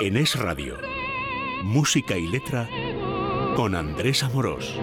En Es Radio, música y letra con Andrés Amorós.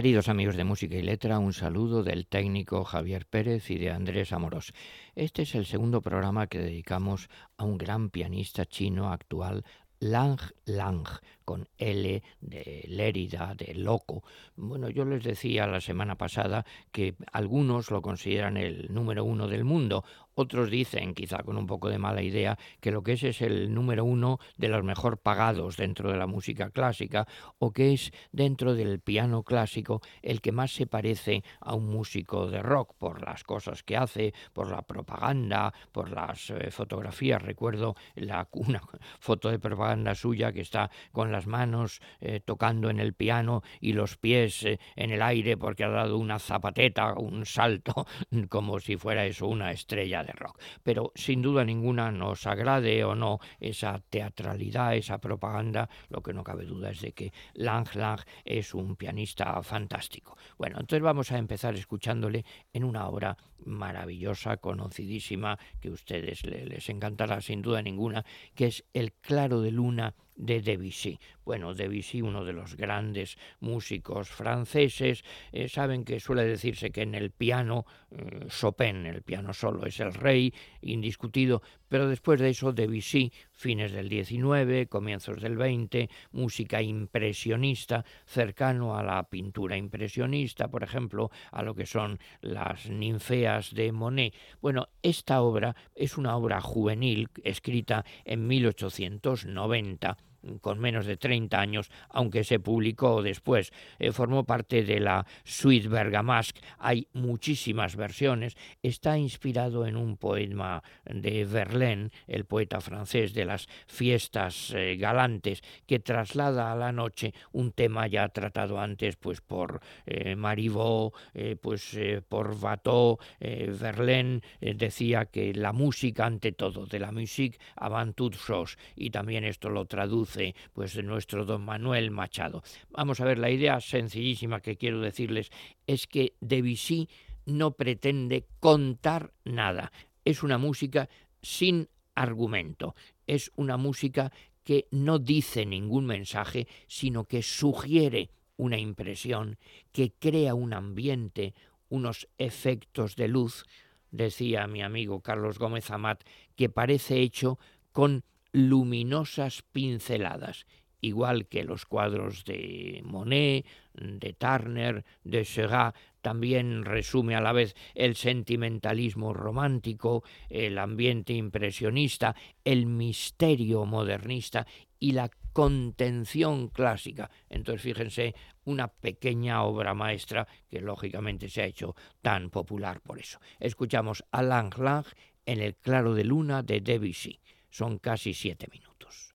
Queridos amigos de Música y Letra, un saludo del técnico Javier Pérez y de Andrés Amorós. Este es el segundo programa que dedicamos a un gran pianista chino actual, Lang Lang, con L de Lérida, de loco. Bueno, yo les decía la semana pasada que algunos lo consideran el número uno del mundo, otros dicen, quizá con un poco de mala idea, que lo que es es el número uno de los mejor pagados dentro de la música clásica o que es dentro del piano clásico el que más se parece a un músico de rock por las cosas que hace, por la propaganda, por las eh, fotografías. Recuerdo la, una foto de propaganda suya que está con las manos eh, tocando en el piano y los pies eh, en el aire porque ha dado una zapateta, un salto, como si fuera eso una estrella de rock. Pero sin duda ninguna nos agrade o no esa teatralidad, esa propaganda, lo que no cabe duda es de que Lang Lang es un pianista fantástico. Bueno, entonces vamos a empezar escuchándole en una obra maravillosa, conocidísima, que a ustedes les encantará sin duda ninguna, que es El claro de luna de Debussy. Bueno, Debussy, uno de los grandes músicos franceses, eh, saben que suele decirse que en el piano eh, Chopin, el piano solo, es el rey indiscutido, pero después de eso Debussy, fines del 19, comienzos del 20, música impresionista, cercano a la pintura impresionista, por ejemplo, a lo que son las ninfeas de Monet. Bueno, esta obra es una obra juvenil escrita en 1890 con menos de 30 años, aunque se publicó después. Eh, formó parte de la Suite Bergamasque. Hay muchísimas versiones. Está inspirado en un poema de Verlaine, el poeta francés de las fiestas eh, galantes, que traslada a la noche un tema ya tratado antes pues por eh, Marivaux, pues por Watteau. Verlaine decía que la música ante todo, de la musique avant toute chose, y también esto lo traduce pues de nuestro don Manuel Machado. Vamos a ver, la idea sencillísima que quiero decirles es que Debussy no pretende contar nada. Es una música sin argumento. Es una música que no dice ningún mensaje, sino que sugiere una impresión, que crea un ambiente, unos efectos de luz, decía mi amigo Carlos Gómez Amat, que parece hecho con luminosas pinceladas, igual que los cuadros de Monet, de Turner, de Seurat, también resume a la vez el sentimentalismo romántico, el ambiente impresionista, el misterio modernista y la contención clásica. Entonces, fíjense, una pequeña obra maestra que lógicamente se ha hecho tan popular por eso. Escuchamos a Lang Lang en El claro de luna de Debussy. Son casi siete minutos.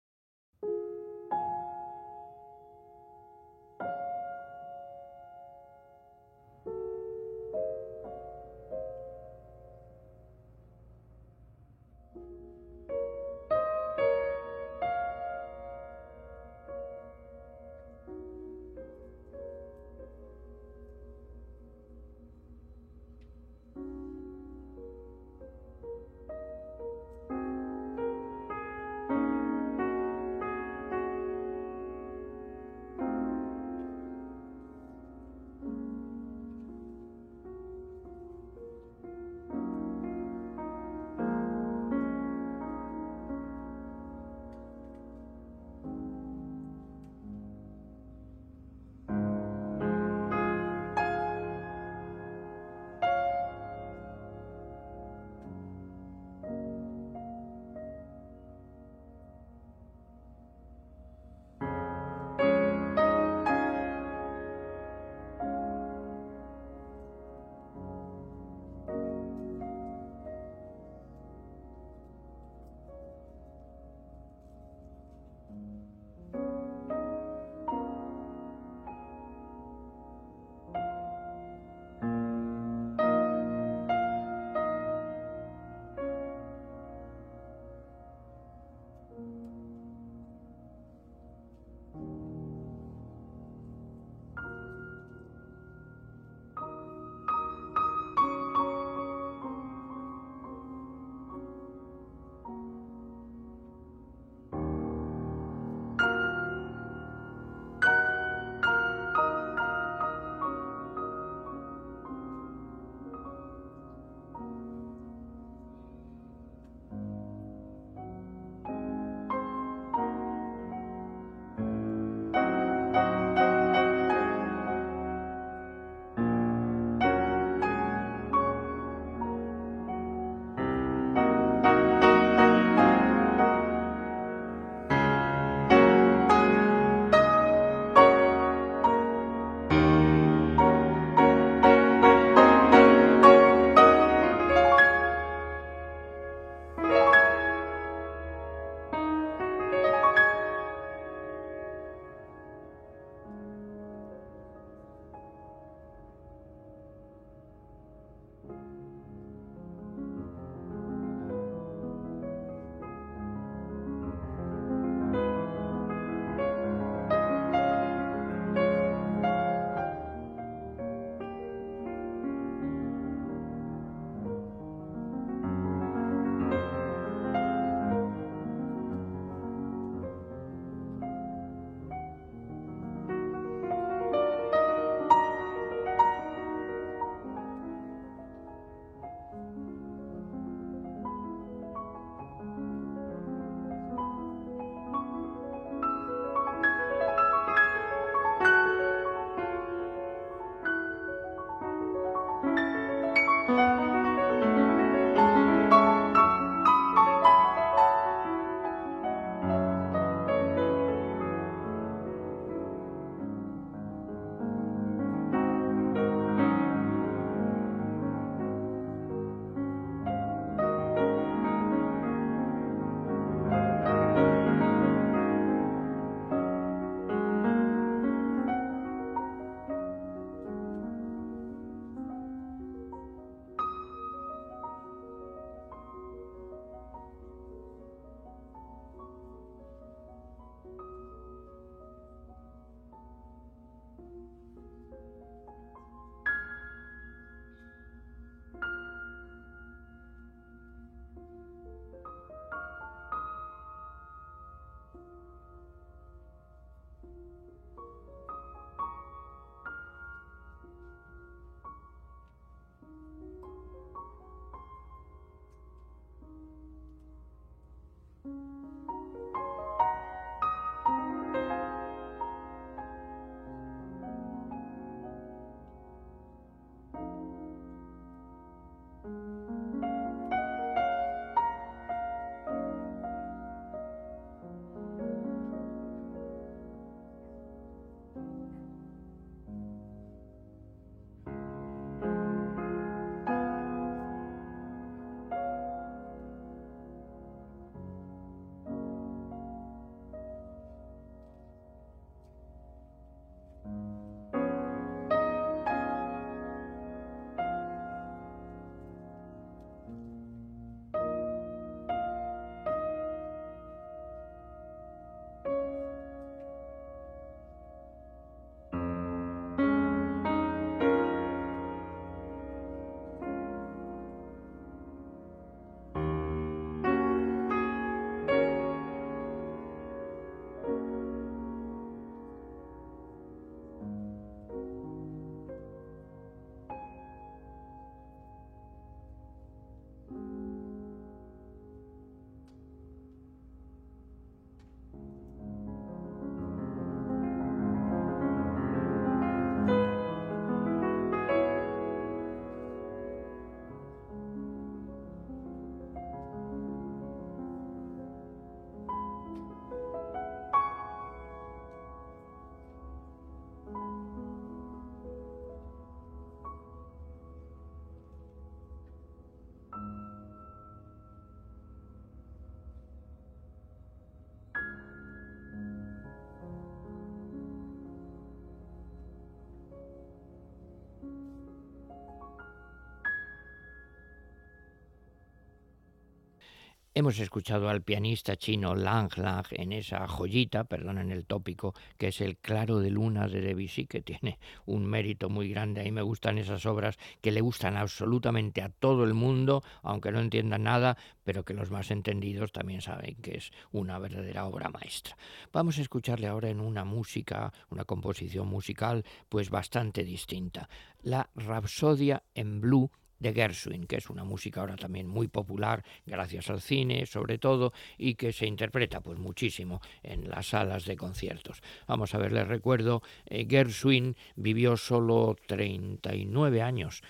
Hemos escuchado al pianista chino Lang Lang en esa joyita, perdonen el tópico, que es el Claro de Luna de Debussy, que tiene un mérito muy grande. A mí me gustan esas obras que le gustan absolutamente a todo el mundo, aunque no entiendan nada, pero que los más entendidos también saben que es una verdadera obra maestra. Vamos a escucharle ahora en una música, una composición musical, pues bastante distinta. La Rapsodia en Blue de Gershwin, que es una música ahora también muy popular gracias al cine sobre todo y que se interpreta pues muchísimo en las salas de conciertos. Vamos a ver, les recuerdo, eh, Gershwin vivió solo 39 años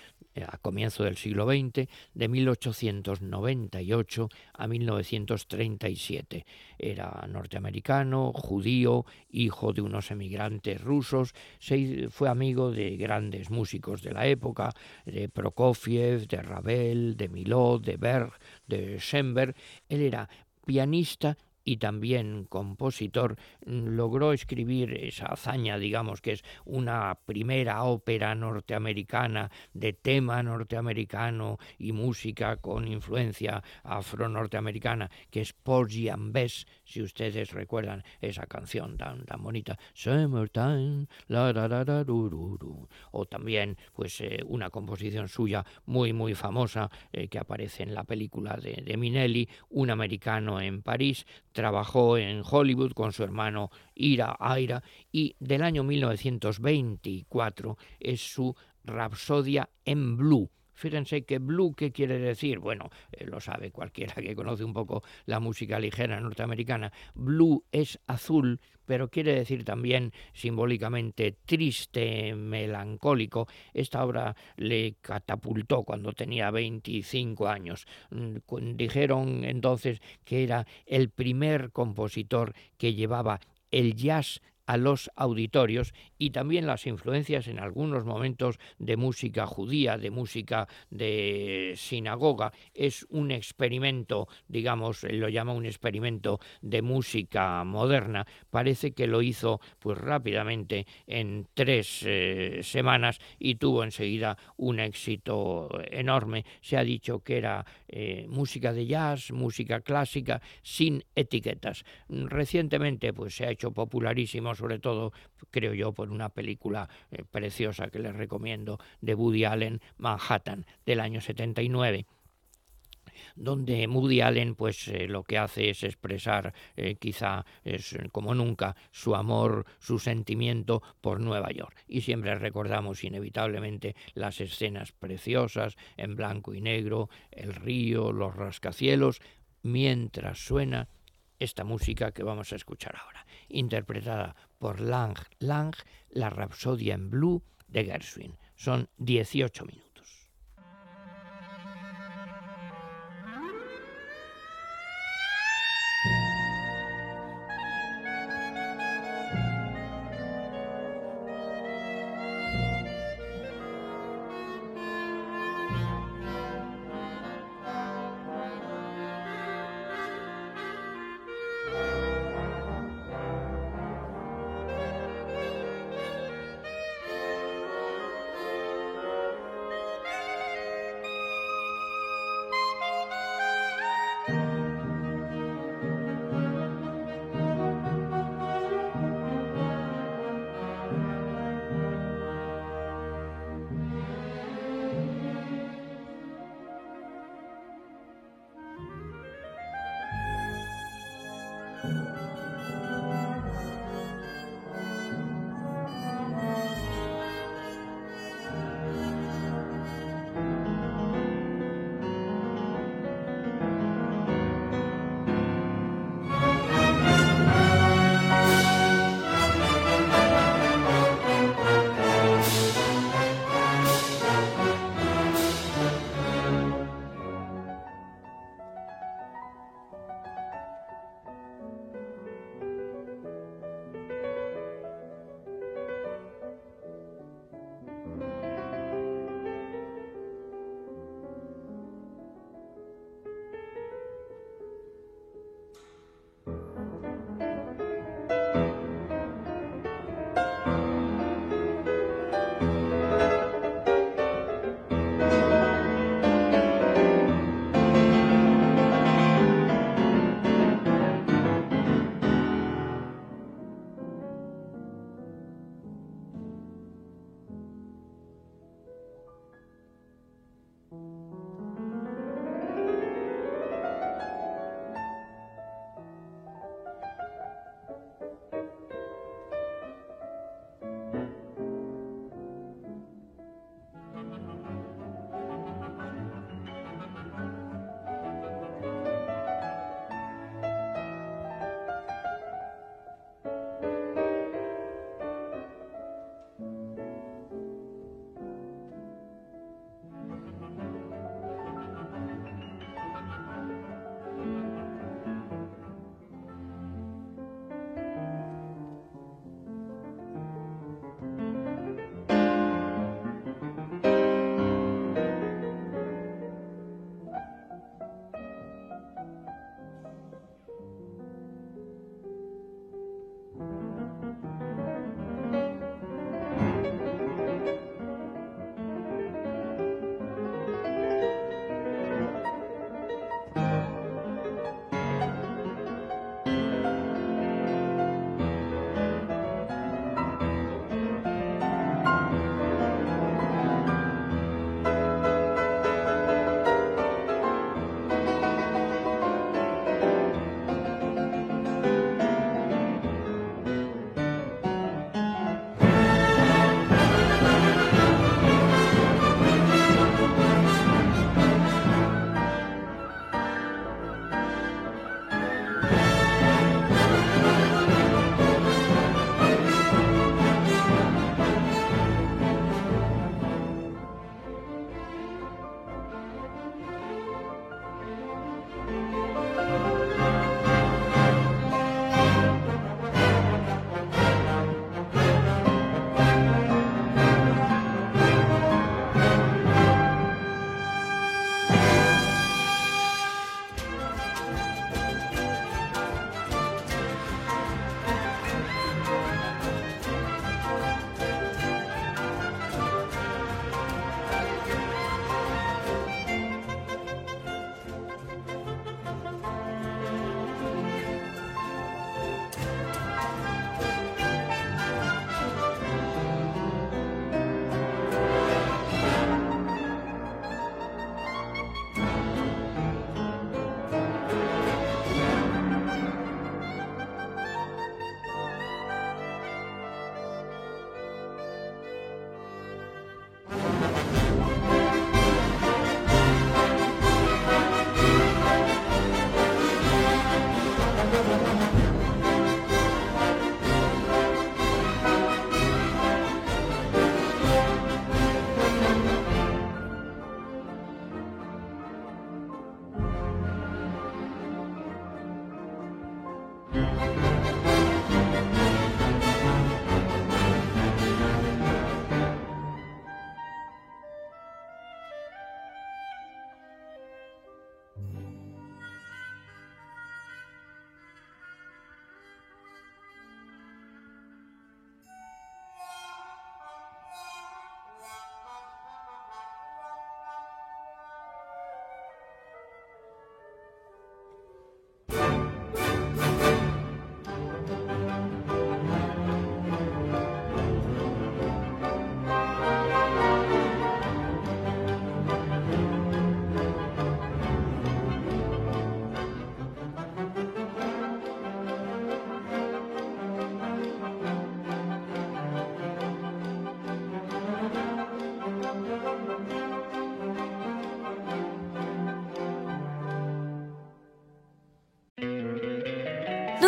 a comienzo del siglo XX, de 1898 a 1937. Era norteamericano, judío, hijo de unos emigrantes rusos, fue amigo de grandes músicos de la época, de Prokofiev, de Ravel, de Milot, de Berg, de Schoenberg. Él era pianista y también compositor, logró escribir esa hazaña, digamos, que es una primera ópera norteamericana de tema norteamericano y música con influencia afro-norteamericana, que es Porgy and Bess, si ustedes recuerdan esa canción tan, tan bonita, Summertime, la, la, o también pues eh, una composición suya muy muy famosa eh, que aparece en la película de, de Minelli, Un americano en París, trabajó en Hollywood con su hermano Ira Aira y del año 1924 es su Rapsodia en Blue. Fíjense que blue, ¿qué quiere decir? Bueno, eh, lo sabe cualquiera que conoce un poco la música ligera norteamericana. Blue es azul, pero quiere decir también simbólicamente triste, melancólico. Esta obra le catapultó cuando tenía 25 años. Mm, dijeron entonces que era el primer compositor que llevaba el jazz a los auditorios y también las influencias en algunos momentos de música judía, de música de sinagoga. Es un experimento, digamos, lo llama un experimento de música moderna. Parece que lo hizo pues rápidamente en tres eh, semanas y tuvo enseguida un éxito enorme. Se ha dicho que era eh, música de jazz, música clásica, sin etiquetas. Recientemente pues se ha hecho popularísimo sobre todo, creo yo, por una película eh, preciosa que les recomiendo de Woody Allen, Manhattan, del año 79 donde Woody Allen pues eh, lo que hace es expresar eh, quizá como nunca su amor, su sentimiento por Nueva York. Y siempre recordamos inevitablemente las escenas preciosas en blanco y negro, el río, los rascacielos, mientras suena esta música que vamos a escuchar ahora, interpretada por Lang Lang, la Rapsodia en Blue de Gershwin. Son 18 minutos.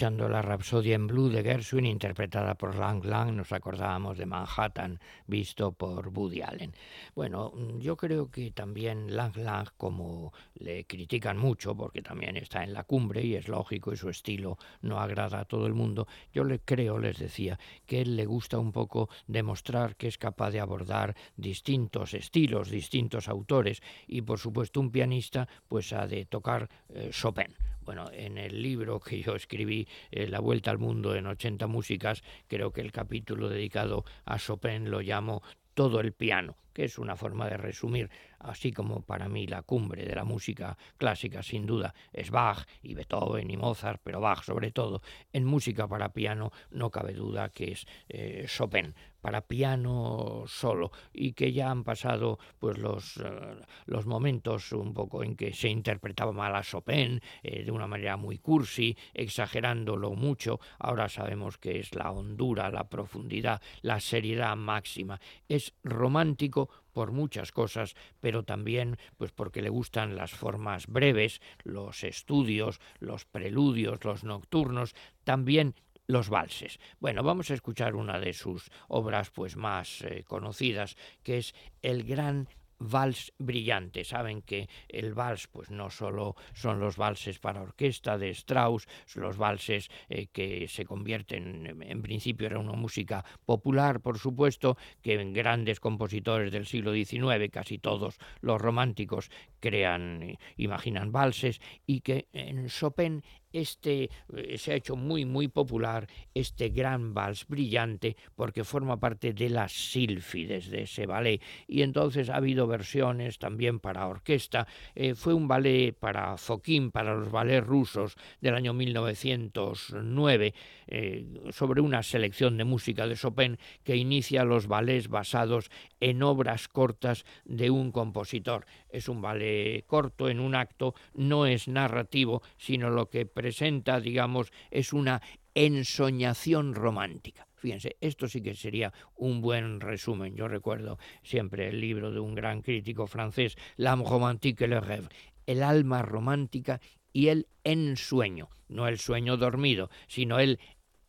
Escuchando la Rapsodia en Blue de Gershwin, interpretada por Lang Lang, nos acordábamos de Manhattan, visto por Woody Allen. Bueno, yo creo que también Lang Lang, como le critican mucho, porque también está en la cumbre y es lógico y su estilo no agrada a todo el mundo, yo le creo, les decía, que él le gusta un poco demostrar que es capaz de abordar distintos estilos, distintos autores, y por supuesto un pianista pues ha de tocar eh, Chopin bueno, en el libro que yo escribí, eh, La Vuelta al Mundo en 80 Músicas, creo que el capítulo dedicado a Chopin lo llamo Todo el piano, que es una forma de resumir así como para mí la cumbre de la música clásica sin duda es Bach y Beethoven y Mozart, pero Bach sobre todo, en música para piano no cabe duda que es eh, Chopin para piano solo y que ya han pasado pues los, eh, los momentos un poco en que se interpretaba mal a Chopin eh, de una manera muy cursi, exagerándolo mucho, ahora sabemos que es la hondura, la profundidad, la seriedad máxima, es romántico por muchas cosas, pero también pues porque le gustan las formas breves, los estudios, los preludios, los nocturnos, también los valses. Bueno, vamos a escuchar una de sus obras pues más eh, conocidas, que es El gran vals brillante. Saben que el vals pues no solo son los valses para orquesta de Strauss, los valses eh, que se convierten, en principio era una música popular, por supuesto, que en grandes compositores del siglo XIX, casi todos los románticos, crean, eh, imaginan valses, y que en Chopin este eh, se ha hecho muy muy popular este gran vals brillante porque forma parte de las sílfides de ese ballet. Y entonces ha habido versiones también para orquesta. Eh, fue un ballet para Fokin para los ballets rusos del año 1909 eh, sobre una selección de música de Chopin que inicia los ballets basados en obras cortas de un compositor es un ballet corto en un acto no es narrativo sino lo que presenta, digamos, es una ensoñación romántica. Fíjense, esto sí que sería un buen resumen. Yo recuerdo siempre el libro de un gran crítico francés, L'âme romantique et le rêve, el alma romántica y el ensueño, no el sueño dormido, sino el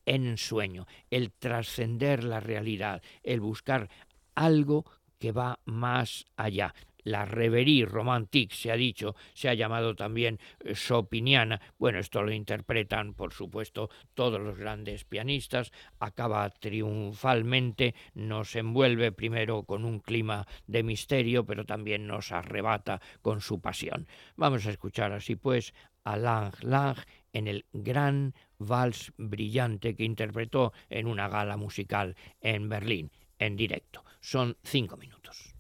ensueño, el trascender la realidad, el buscar algo que va más allá la reverie romantique, se ha dicho, se ha llamado también eh, Chopiniana. Bueno, esto lo interpretan, por supuesto, todos los grandes pianistas. Acaba triunfalmente, nos envuelve primero con un clima de misterio, pero también nos arrebata con su pasión. Vamos a escuchar así pues a Lang Lang en el gran vals brillante que interpretó en una gala musical en Berlín, en directo. Son cinco minutos.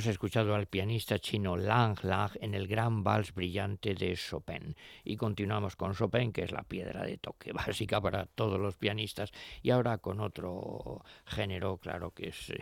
Hemos escuchado al pianista chino Lang Lang en el gran vals brillante de Chopin y continuamos con Chopin, que es la piedra de toque básica para todos los pianistas, y ahora con otro género, claro que es eh,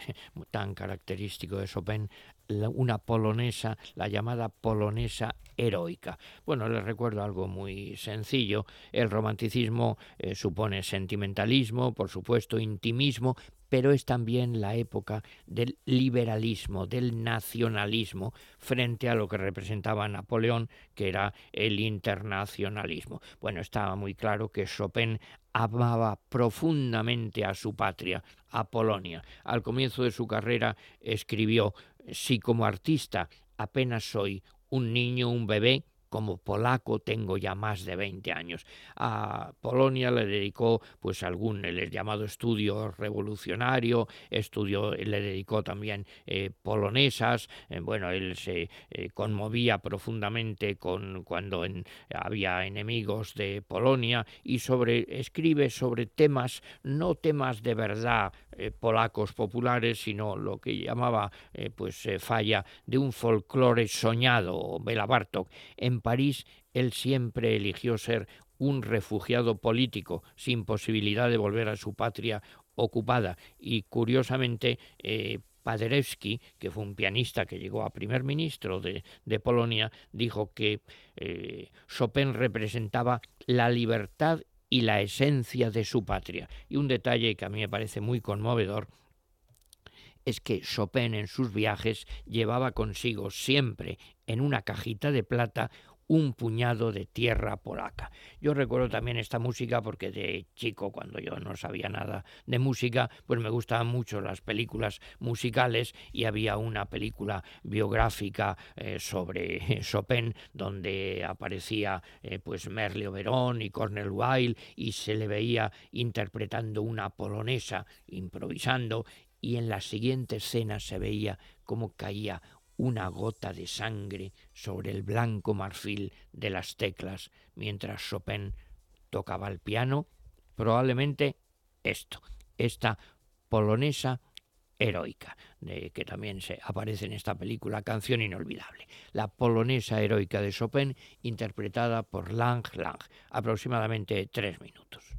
tan característico de Chopin, una polonesa, la llamada polonesa heroica. Bueno, les recuerdo algo muy sencillo. El romanticismo eh, supone sentimentalismo, por supuesto, intimismo, pero es también la época del liberalismo, del nacionalismo, frente a lo que representaba Napoleón, que era el internacionalismo. Bueno, estaba muy claro que Chopin amaba profundamente a su patria, a Polonia. Al comienzo de su carrera escribió, si como artista apenas soy un niño, un bebé, como polaco tengo ya más de 20 años. A Polonia le dedicó pues algún el llamado estudio revolucionario, estudio le dedicó también eh, polonesas, eh, bueno, él se eh, conmovía profundamente con cuando había enemigos de Polonia y sobre escribe sobre temas no temas de verdad polacos populares, sino lo que llamaba pues falla de un folclore soñado, Bela Bartok. París, él siempre eligió ser un refugiado político sin posibilidad de volver a su patria ocupada y curiosamente eh, Paderewski, que fue un pianista que llegó a primer ministro de, Polonia, dijo que eh, Chopin representaba la libertad y la esencia de su patria. Y un detalle que a mí me parece muy conmovedor es que Chopin en sus viajes llevaba consigo siempre en una cajita de plata un puñado de tierra polaca. Yo recuerdo también esta música porque de chico, cuando yo no sabía nada de música, pues me gustaban mucho las películas musicales y había una película biográfica eh, sobre Chopin donde aparecía eh, pues Merle Oberon y Cornel Wilde y se le veía interpretando una polonesa, improvisando y en la siguiente escena se veía cómo caía una gota de sangre sobre el blanco marfil de las teclas mientras Chopin tocaba el piano, probablemente esto, esta polonesa heroica, de que también se aparece en esta película, Canción Inolvidable. La polonesa heroica de Chopin, interpretada por Lang Lang, aproximadamente tres minutos.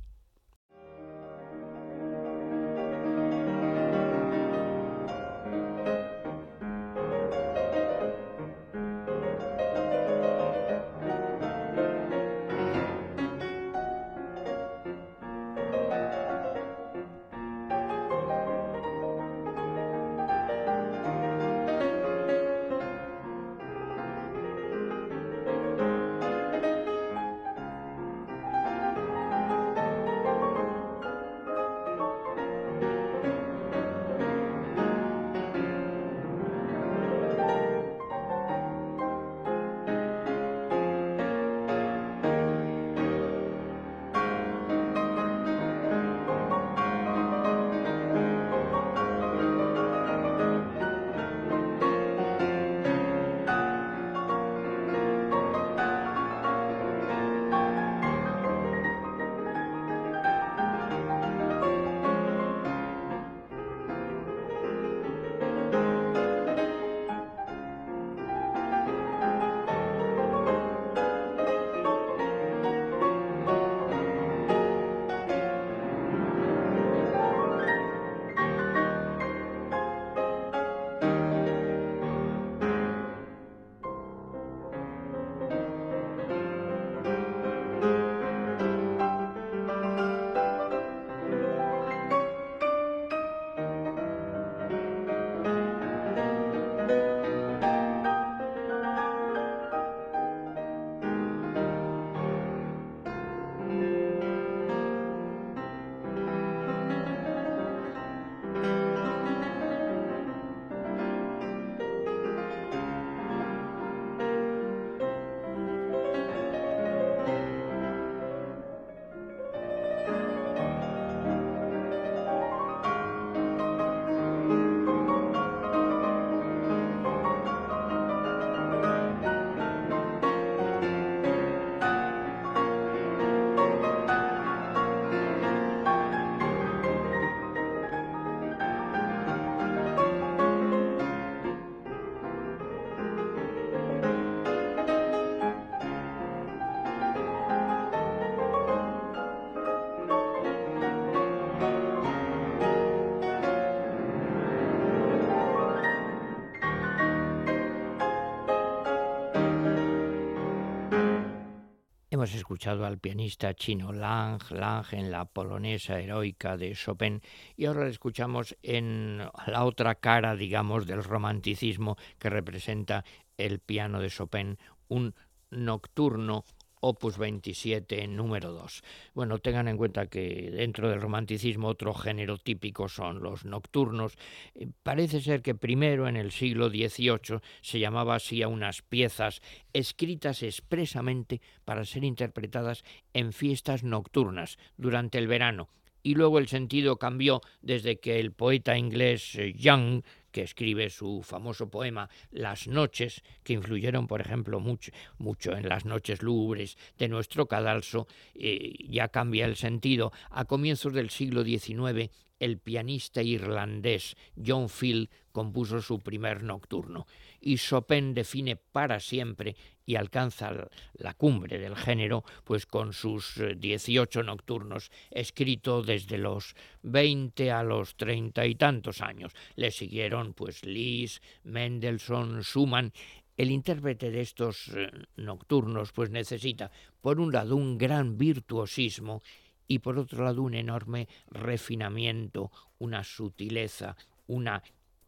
Hemos escuchado al pianista chino Lang, Lang en la polonesa heroica de Chopin y ahora le escuchamos en la otra cara, digamos, del romanticismo que representa el piano de Chopin, un nocturno Opus 27, número 2. Bueno, tengan en cuenta que dentro del romanticismo otro género típico son los nocturnos. Eh, parece ser que primero en el siglo XVIII se llamaba así a unas piezas escritas expresamente para ser interpretadas en fiestas nocturnas durante el verano, y luego el sentido cambió desde que el poeta inglés eh, Young escribe su famoso poema Las noches, que influyeron, por ejemplo, mucho, mucho en las noches lúgubres de nuestro cadalso, eh, ya cambia el sentido. A comienzos del siglo XIX, el pianista irlandés John Field compuso su primer nocturno y Chopin define para siempre y alcanza la cumbre del género, pues con sus 18 eh, nocturnos, escrito desde los 20 a los treinta y tantos años. Le siguieron pues Liszt, Mendelssohn, Schumann. El intérprete de estos eh, nocturnos pues necesita, por un lado, un gran virtuosismo y por otro lado un enorme refinamiento, una sutileza, una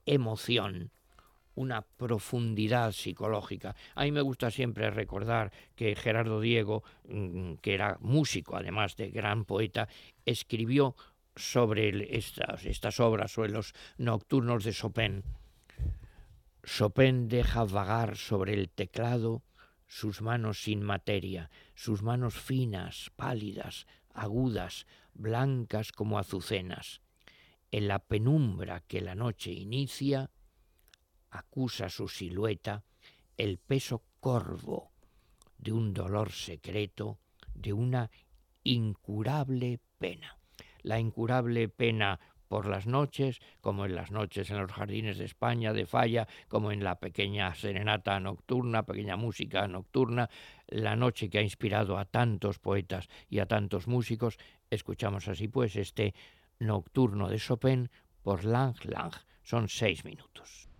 emoción una profundidad psicológica. A mí me gusta siempre recordar que Gerardo Diego, mm, que era músico, además de gran poeta, escribió sobre estas, estas obras, sobre los nocturnos de Chopin. Chopin deja vagar sobre el teclado sus manos sin materia, sus manos finas, pálidas, agudas, blancas como azucenas. En la penumbra que la noche inicia, acusa su silueta el peso corvo de un dolor secreto, de una incurable pena. La incurable pena por las noches, como en las noches en los jardines de España de Falla, como en la pequeña serenata nocturna, pequeña música nocturna, la noche que ha inspirado a tantos poetas y a tantos músicos, escuchamos así pues este nocturno de Chopin por Lang Lang. Son seis minutos.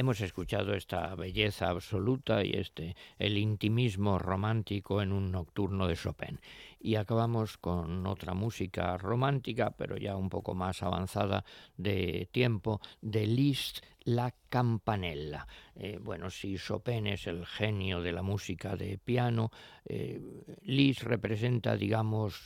Hemos escuchado esta belleza absoluta y este el intimismo romántico en un nocturno de Chopin. Y acabamos con otra música romántica, pero ya un poco más avanzada de tiempo, de Liszt la campanella. Eh, bueno, si Chopin es el genio de la música de piano, eh, Liszt representa, digamos,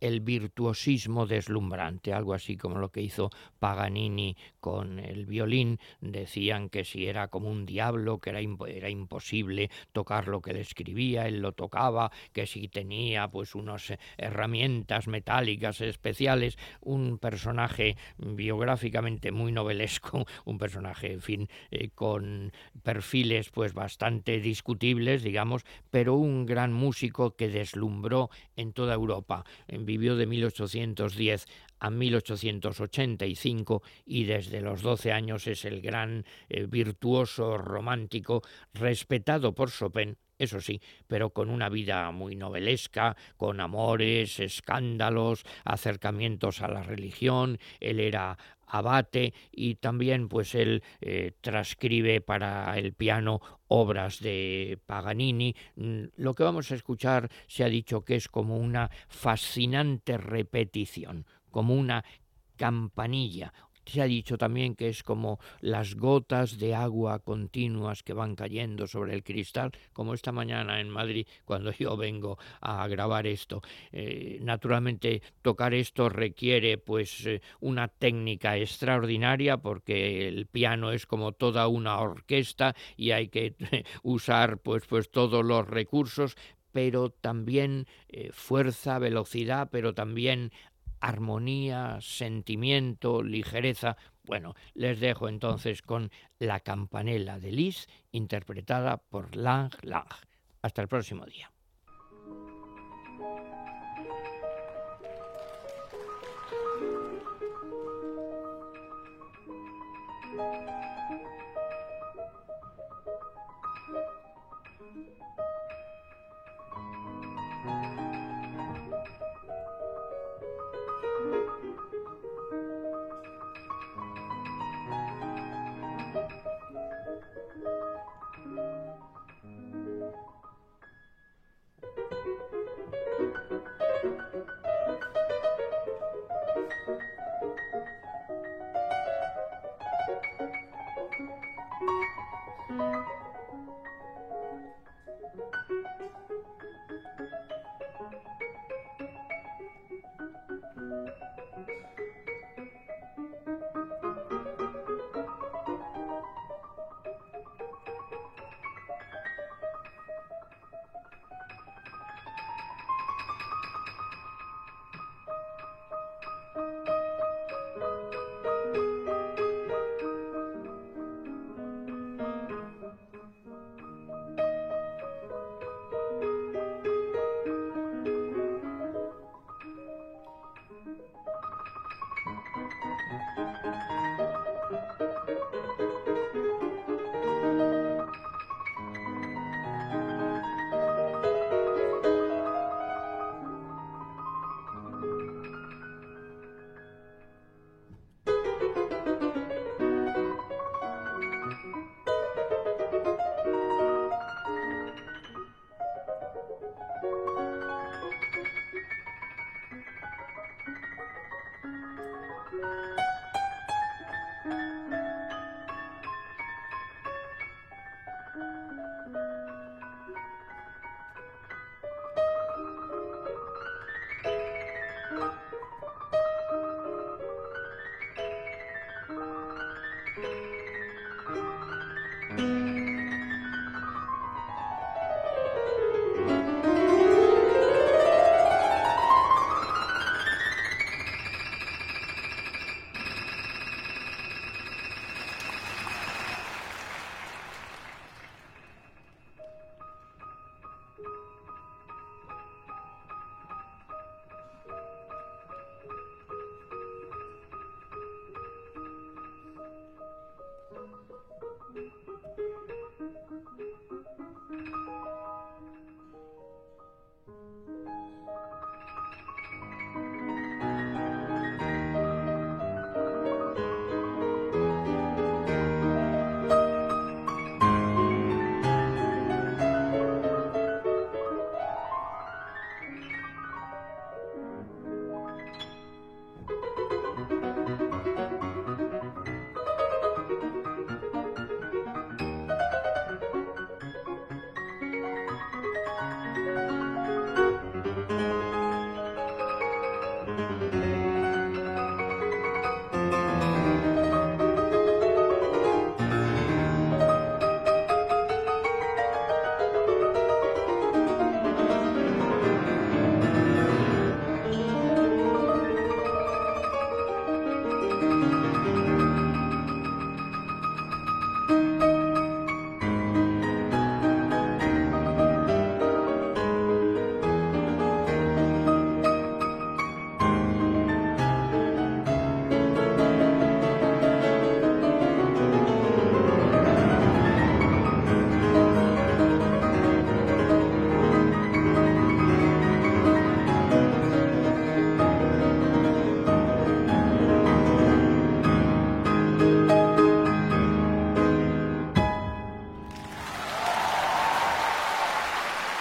el virtuosismo deslumbrante, algo así como lo que hizo Paganini con el violín. Decían que si era como un diablo, que era, imposible tocar lo que le escribía, él lo tocaba, que si tenía pues unas herramientas metálicas especiales, un personaje biográficamente muy novelesco, un personaje, en fin, eh, con perfiles pues bastante discutibles, digamos, pero un gran músico que deslumbró en toda Europa. Vivió de 1810 a 1885 y desde los 12 años es el gran eh, virtuoso romántico respetado por Chopin eso sí, pero con una vida muy novelesca, con amores, escándalos, acercamientos a la religión, él era abate y también pues él eh, transcribe para el piano obras de Paganini. Mm, lo que vamos a escuchar se ha dicho que es como una fascinante repetición, como una campanilla, se ha dicho también que es como las gotas de agua continuas que van cayendo sobre el cristal, como esta mañana en Madrid cuando yo vengo a grabar esto. Eh, naturalmente tocar esto requiere pues eh, una técnica extraordinaria porque el piano es como toda una orquesta y hay que usar pues pues todos los recursos pero también eh, fuerza, velocidad, pero también armonía, sentimiento, ligereza. Bueno, les dejo entonces con La campanela de Lis, interpretada por Lang Lang. Hasta el próximo día.